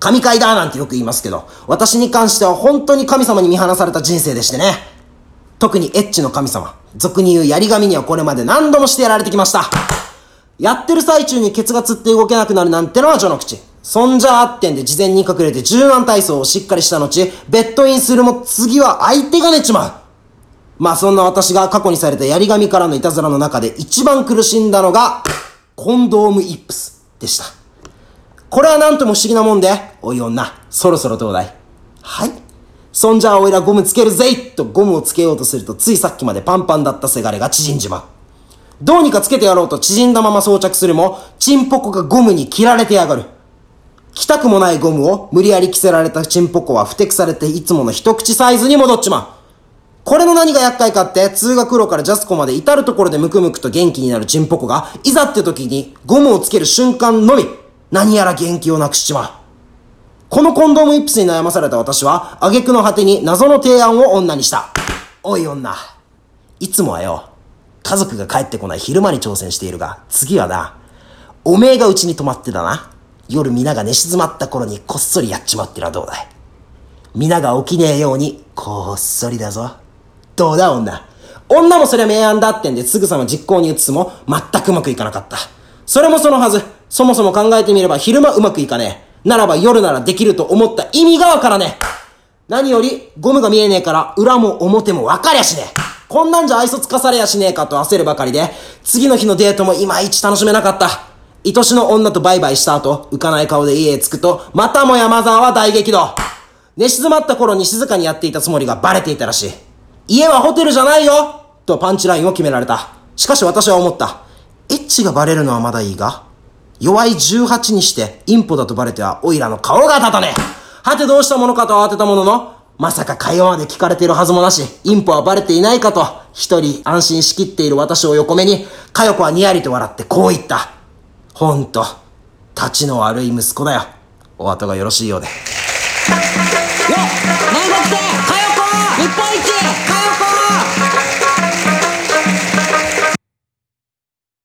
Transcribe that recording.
神回だなんてよく言いますけど、私に関しては本当に神様に見放された人生でしてね。特にエッチの神様、俗に言う槍神にはこれまで何度もしてやられてきました。やってる最中にケツがつって動けなくなるなんてのは序の口。そんじゃあってんで事前に隠れて柔軟体操をしっかりした後、ベッドインするも次は相手が寝ちまう。まあそんな私が過去にされた槍神からのいたずらの中で一番苦しんだのが、コンドームイップスでした。これはなんとも不思議なもんで、おい女、そろそろどうだい？はい。そんじゃあおいらゴムつけるぜいとゴムをつけようとするとついさっきまでパンパンだったせがれが縮んじまう。どうにかつけてやろうと縮んだまま装着するも、チンポコがゴムに切られてやがる。着たくもないゴムを無理やり着せられたチンポコは不適されていつもの一口サイズに戻っちまう。これの何が厄介かって通学路からジャスコまで至るところでムクムクと元気になるチンポコがいざって時にゴムをつける瞬間のみ何やら元気をなくしちまう。このコンドームイップスに悩まされた私は挙句の果てに謎の提案を女にした。おい女。いつもはよ、家族が帰ってこない昼間に挑戦しているが、次はな、おめえがうちに泊まってだな。夜皆が寝静まった頃にこっそりやっちまってのはどうだい皆が起きねえように、こっそりだぞ。どうだ女。女もそりゃ明暗だってんですぐさま実行に移すも全くうまくいかなかった。それもそのはず。そもそも考えてみれば昼間うまくいかねえ。ならば夜ならできると思った意味がわからねえ。何よりゴムが見えねえから裏も表もわかりゃしねえ。こんなんじゃ愛想つかされやしねえかと焦るばかりで、次の日のデートもいまいち楽しめなかった。愛しの女とバイバイした後、浮かない顔で家へ着くと、またも山沢は大激怒。寝静まった頃に静かにやっていたつもりがバレていたらしい。家はホテルじゃないよとパンチラインを決められた。しかし私は思った。エッチがバレるのはまだいいが、弱い18にしてインポだとバレてはオイラの顔が立たねえ。はてどうしたものかと慌てたものの、まさか会話まで聞かれているはずもなし、インポはバレていないかと、一人安心しきっている私を横目に、かよこはにやりと笑ってこう言った。ほんと、立ちの悪い息子だよ。お後がよろしいようで。よ南国亭かよこ日本一